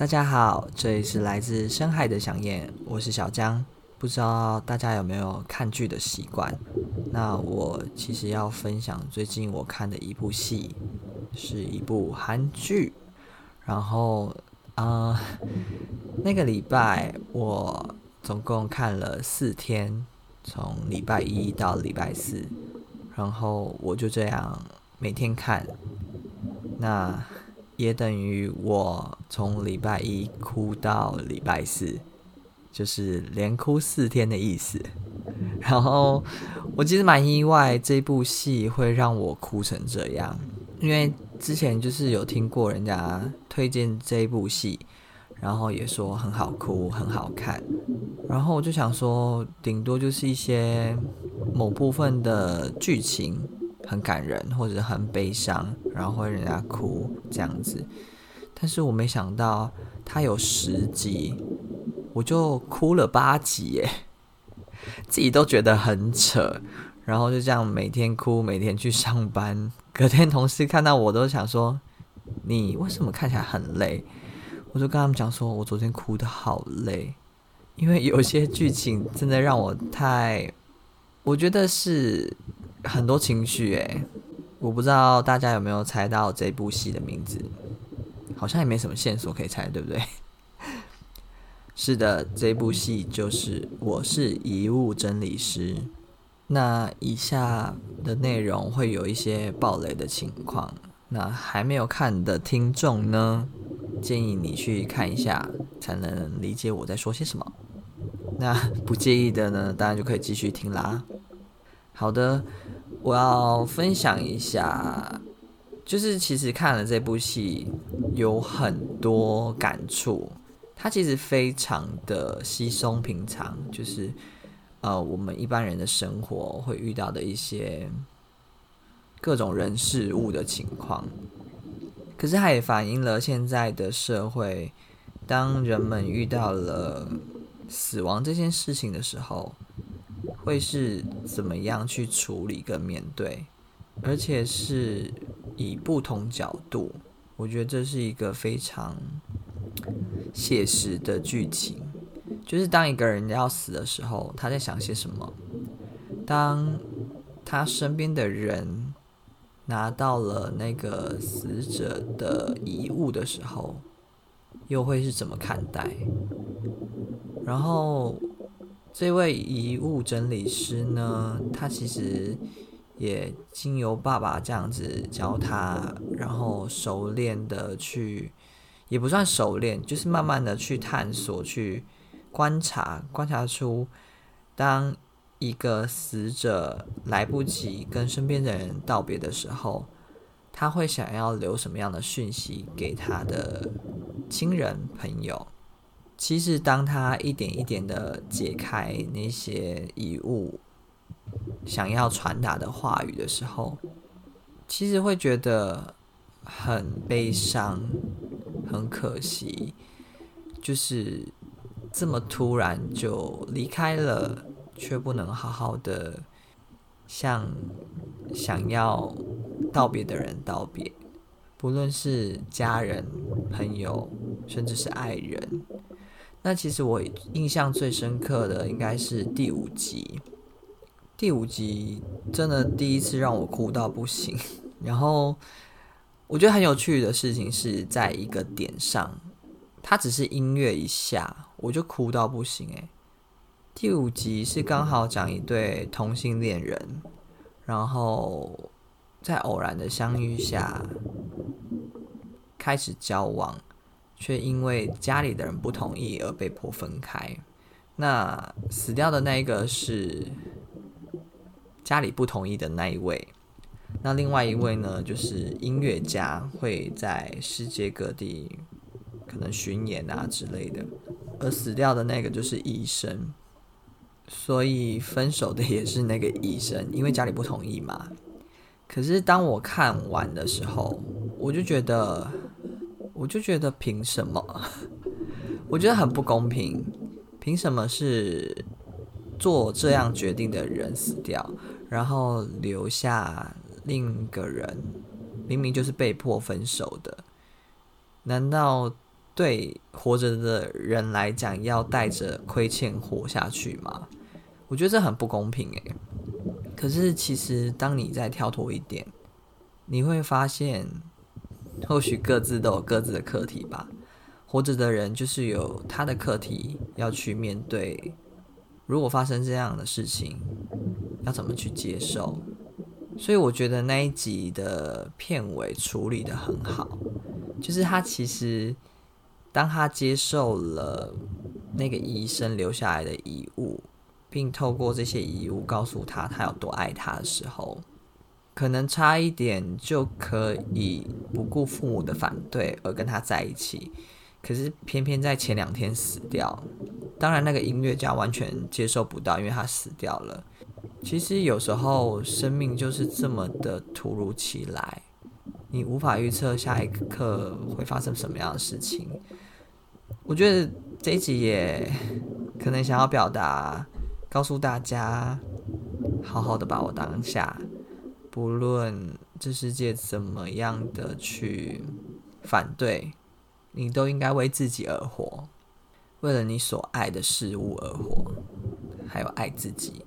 大家好，这里是来自深海的想念，我是小江。不知道大家有没有看剧的习惯？那我其实要分享最近我看的一部戏，是一部韩剧。然后，嗯、呃，那个礼拜我总共看了四天，从礼拜一到礼拜四，然后我就这样每天看。那也等于我从礼拜一哭到礼拜四，就是连哭四天的意思。然后我其实蛮意外，这部戏会让我哭成这样，因为之前就是有听过人家推荐这部戏，然后也说很好哭、很好看。然后我就想说，顶多就是一些某部分的剧情。很感人，或者很悲伤，然后会人家哭这样子。但是我没想到他有十集，我就哭了八集耶，自己都觉得很扯。然后就这样每天哭，每天去上班。隔天同事看到我都想说：“你为什么看起来很累？”我就跟他们讲说：“我昨天哭得好累，因为有些剧情真的让我太……我觉得是。”很多情绪诶，我不知道大家有没有猜到这部戏的名字，好像也没什么线索可以猜，对不对？是的，这部戏就是《我是遗物整理师》。那以下的内容会有一些爆雷的情况，那还没有看的听众呢，建议你去看一下，才能理解我在说些什么。那不介意的呢，当然就可以继续听啦。好的，我要分享一下，就是其实看了这部戏有很多感触，它其实非常的稀松平常，就是呃我们一般人的生活会遇到的一些各种人事物的情况，可是它也反映了现在的社会，当人们遇到了死亡这件事情的时候。会是怎么样去处理跟面对，而且是以不同角度，我觉得这是一个非常写实的剧情。就是当一个人要死的时候，他在想些什么？当他身边的人拿到了那个死者的遗物的时候，又会是怎么看待？然后。这位遗物整理师呢，他其实也经由爸爸这样子教他，然后熟练的去，也不算熟练，就是慢慢的去探索、去观察，观察出当一个死者来不及跟身边的人道别的时候，他会想要留什么样的讯息给他的亲人朋友。其实，当他一点一点的解开那些遗物，想要传达的话语的时候，其实会觉得很悲伤，很可惜，就是这么突然就离开了，却不能好好的向想要道别的人道别，不论是家人、朋友，甚至是爱人。那其实我印象最深刻的应该是第五集，第五集真的第一次让我哭到不行。然后我觉得很有趣的事情是在一个点上，它只是音乐一下，我就哭到不行诶。第五集是刚好讲一对同性恋人，然后在偶然的相遇下开始交往。却因为家里的人不同意而被迫分开。那死掉的那一个是家里不同意的那一位。那另外一位呢，就是音乐家，会在世界各地可能巡演啊之类的。而死掉的那个就是医生，所以分手的也是那个医生，因为家里不同意嘛。可是当我看完的时候，我就觉得。我就觉得凭什么？我觉得很不公平。凭什么是做这样决定的人死掉，然后留下另一个人，明明就是被迫分手的？难道对活着的人来讲，要带着亏欠活下去吗？我觉得这很不公平诶。可是其实，当你再跳脱一点，你会发现，或许各自都有各自的课题吧。活着的人就是有他的课题要去面对。如果发生这样的事情，要怎么去接受？所以我觉得那一集的片尾处理得很好，就是他其实当他接受了那个医生留下来的遗物，并透过这些遗物告诉他他有多爱他的时候，可能差一点就可以不顾父母的反对而跟他在一起，可是偏偏在前两天死掉。当然，那个音乐家完全接受不到，因为他死掉了。其实有时候生命就是这么的突如其来，你无法预测下一刻会发生什么样的事情。我觉得这一集也可能想要表达，告诉大家，好好的把握当下，不论这世界怎么样的去反对，你都应该为自己而活，为了你所爱的事物而活，还有爱自己。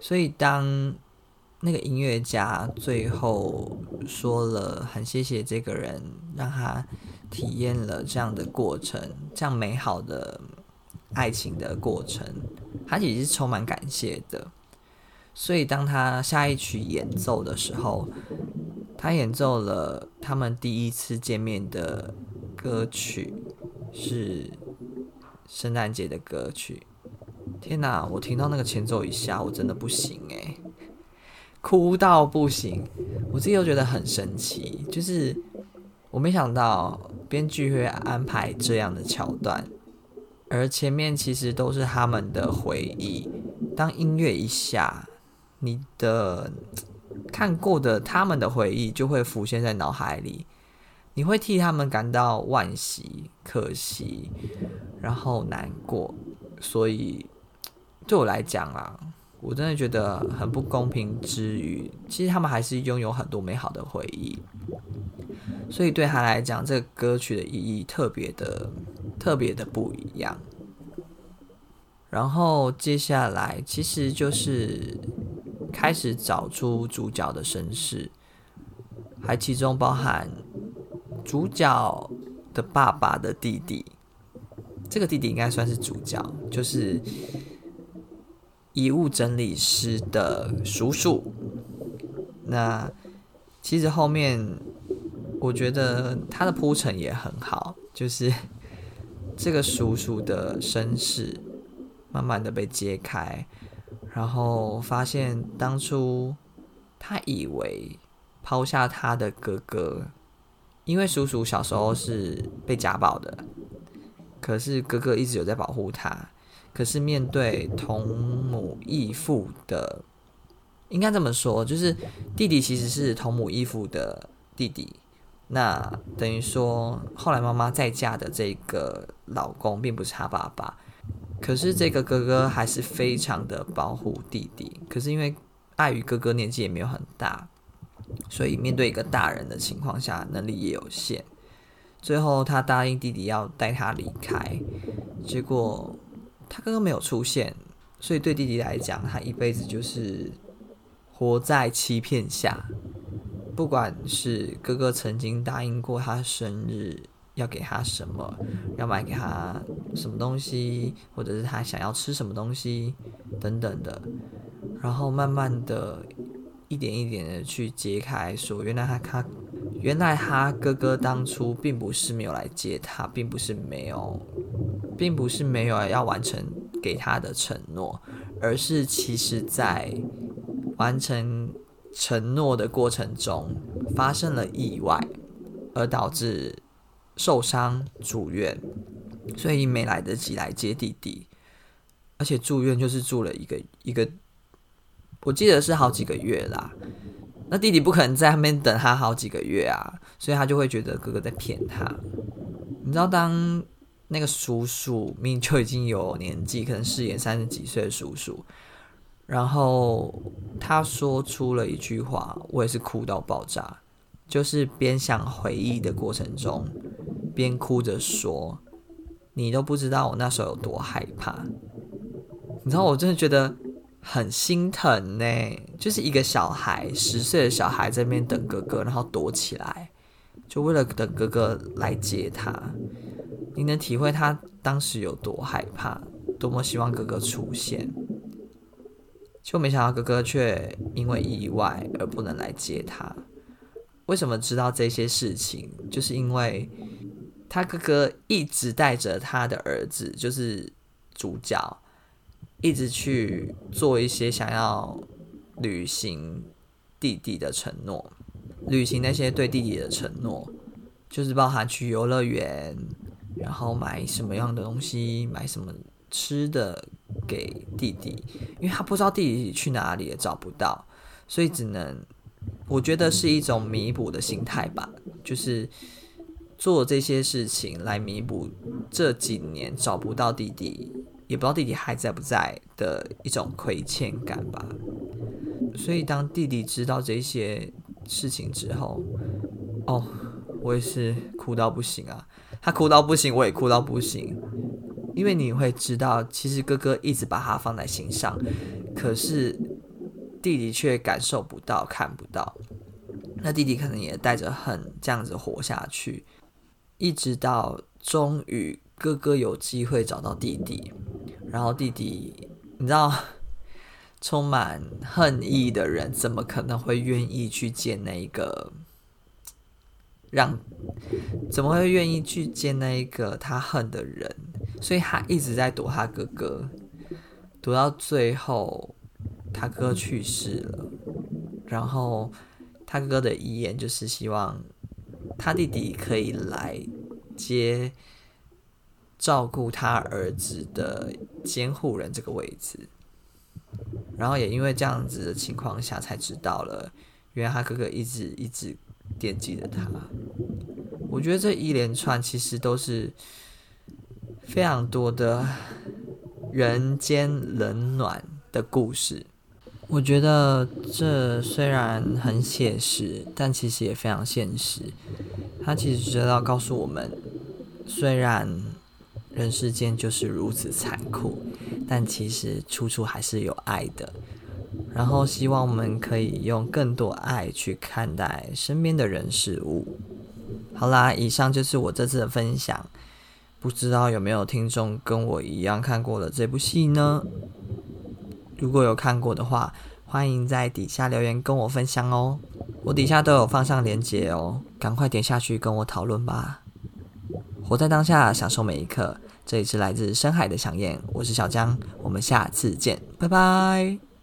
所以，当那个音乐家最后说了很谢谢这个人，让他体验了这样的过程，这样美好的爱情的过程，他其实是充满感谢的。所以，当他下一曲演奏的时候，他演奏了他们第一次见面的歌曲，是圣诞节的歌曲。天哪！我听到那个前奏一下，我真的不行诶，哭到不行。我自己都觉得很神奇，就是我没想到编剧会安排这样的桥段，而前面其实都是他们的回忆。当音乐一下，你的看过的他们的回忆就会浮现在脑海里，你会替他们感到惋惜、可惜，然后难过，所以。对我来讲啊，我真的觉得很不公平之余，其实他们还是拥有很多美好的回忆，所以对他来讲，这个歌曲的意义特别的、特别的不一样。然后接下来其实就是开始找出主角的身世，还其中包含主角的爸爸的弟弟，这个弟弟应该算是主角，就是。遗物整理师的叔叔，那其实后面我觉得他的铺陈也很好，就是这个叔叔的身世慢慢的被揭开，然后发现当初他以为抛下他的哥哥，因为叔叔小时候是被家暴的，可是哥哥一直有在保护他。可是面对同母异父的，应该这么说，就是弟弟其实是同母异父的弟弟。那等于说，后来妈妈再嫁的这个老公并不是他爸爸。可是这个哥哥还是非常的保护弟弟。可是因为碍于哥哥年纪也没有很大，所以面对一个大人的情况下，能力也有限。最后他答应弟弟要带他离开，结果。他哥哥没有出现，所以对弟弟来讲，他一辈子就是活在欺骗下。不管是哥哥曾经答应过他生日要给他什么，要买给他什么东西，或者是他想要吃什么东西等等的，然后慢慢的一点一点的去揭开，说原来他他原来他哥哥当初并不是没有来接他，并不是没有。并不是没有要完成给他的承诺，而是其实在完成承诺的过程中发生了意外，而导致受伤住院，所以没来得及来接弟弟，而且住院就是住了一个一个，我记得是好几个月啦。那弟弟不可能在那边等他好几个月啊，所以他就会觉得哥哥在骗他。你知道当。那个叔叔明明就已经有年纪，可能饰演三十几岁的叔叔，然后他说出了一句话，我也是哭到爆炸。就是边想回忆的过程中，边哭着说：“你都不知道我那时候有多害怕。”你知道，我真的觉得很心疼呢。就是一个小孩，十岁的小孩在那边等哥哥，然后躲起来，就为了等哥哥来接他。你能体会他当时有多害怕，多么希望哥哥出现，就没想到哥哥却因为意外而不能来接他。为什么知道这些事情？就是因为他哥哥一直带着他的儿子，就是主角，一直去做一些想要履行弟弟的承诺，履行那些对弟弟的承诺，就是包含去游乐园。然后买什么样的东西，买什么吃的给弟弟，因为他不知道弟弟去哪里，也找不到，所以只能，我觉得是一种弥补的心态吧，就是做这些事情来弥补这几年找不到弟弟，也不知道弟弟还在不在的一种亏欠感吧。所以当弟弟知道这些事情之后，哦，我也是哭到不行啊。他哭到不行，我也哭到不行，因为你会知道，其实哥哥一直把他放在心上，可是弟弟却感受不到、看不到。那弟弟可能也带着恨这样子活下去，一直到终于哥哥有机会找到弟弟，然后弟弟，你知道，充满恨意的人怎么可能会愿意去见那一个？让怎么会愿意去见那一个他恨的人？所以他一直在躲他哥哥，躲到最后，他哥去世了。然后他哥哥的遗言就是希望他弟弟可以来接照顾他儿子的监护人这个位置。然后也因为这样子的情况下，才知道了，原来他哥哥一直一直。惦记着他，我觉得这一连串其实都是非常多的人间冷暖的故事。我觉得这虽然很写实，但其实也非常现实。它其实是要告诉我们，虽然人世间就是如此残酷，但其实处处还是有爱的。然后希望我们可以用更多爱去看待身边的人事物。好啦，以上就是我这次的分享。不知道有没有听众跟我一样看过了这部戏呢？如果有看过的话，欢迎在底下留言跟我分享哦。我底下都有放上链接哦，赶快点下去跟我讨论吧。活在当下，享受每一刻。这里是来自深海的想念，我是小江，我们下次见，拜拜。